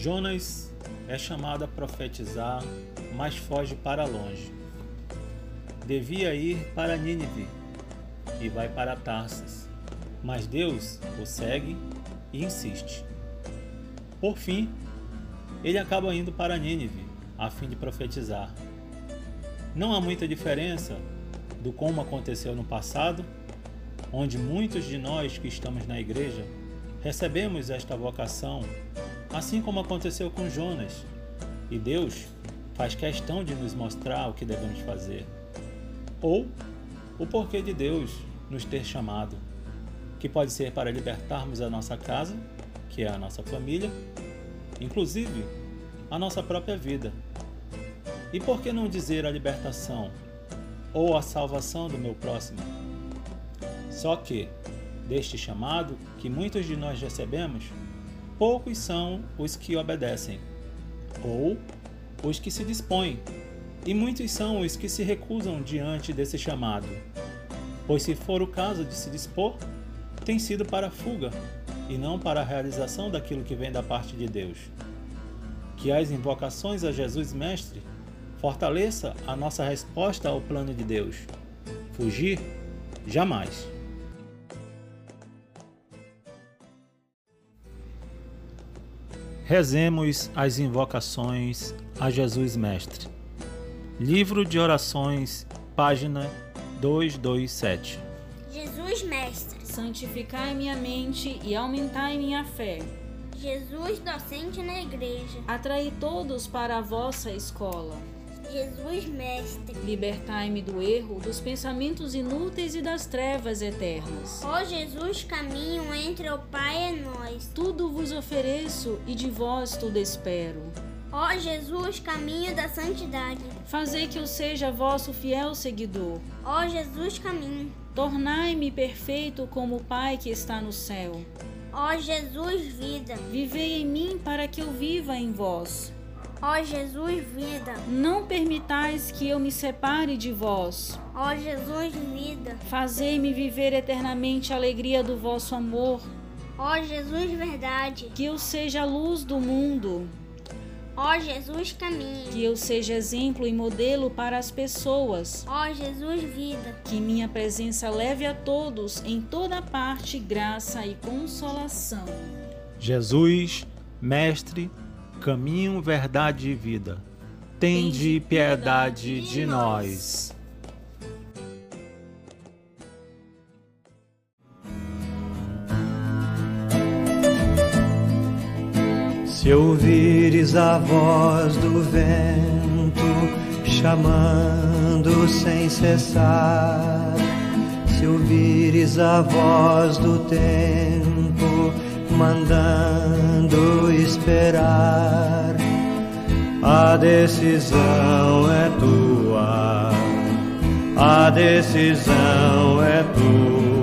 Jonas é chamado a profetizar, mas foge para longe. Devia ir para Nínive e vai para Tarsis, mas Deus o segue e insiste. Por fim, ele acaba indo para Nínive a fim de profetizar. Não há muita diferença do como aconteceu no passado, onde muitos de nós que estamos na igreja recebemos esta vocação, assim como aconteceu com Jonas, e Deus faz questão de nos mostrar o que devemos fazer, ou o porquê de Deus nos ter chamado, que pode ser para libertarmos a nossa casa, que é a nossa família, inclusive a nossa própria vida. E por que não dizer a libertação ou a salvação do meu próximo? Só que, deste chamado que muitos de nós recebemos, poucos são os que obedecem, ou os que se dispõem, e muitos são os que se recusam diante desse chamado. Pois, se for o caso de se dispor, tem sido para a fuga e não para a realização daquilo que vem da parte de Deus. Que as invocações a Jesus Mestre fortaleça a nossa resposta ao plano de Deus. Fugir? Jamais. Rezemos as invocações a Jesus Mestre. Livro de Orações, página 227. Jesus Mestre. Santificai minha mente e aumentai minha fé. Jesus docente na igreja. Atraí todos para a vossa escola. Jesus Mestre. Libertai-me do erro, dos pensamentos inúteis e das trevas eternas. Ó Jesus, caminho entre o Pai e nós. Tudo vos ofereço e de vós tudo espero. Ó Jesus, caminho da santidade. Fazei que eu seja vosso fiel seguidor. Ó Jesus, caminho. Tornai-me perfeito como o Pai que está no céu. Ó Jesus, vida. Vivei em mim para que eu viva em vós. Ó Jesus, vida. Não permitais que eu me separe de vós. Ó Jesus, vida. Fazei-me viver eternamente a alegria do vosso amor. Ó Jesus, verdade. Que eu seja a luz do mundo. Ó Jesus, caminho. Que eu seja exemplo e modelo para as pessoas. Ó Jesus, vida. Que minha presença leve a todos em toda parte graça e consolação. Jesus, Mestre, caminho, verdade e vida. Tende piedade de nós. Se ouvires a voz do vento chamando sem cessar, se ouvires a voz do tempo mandando esperar, a decisão é tua, a decisão é tua.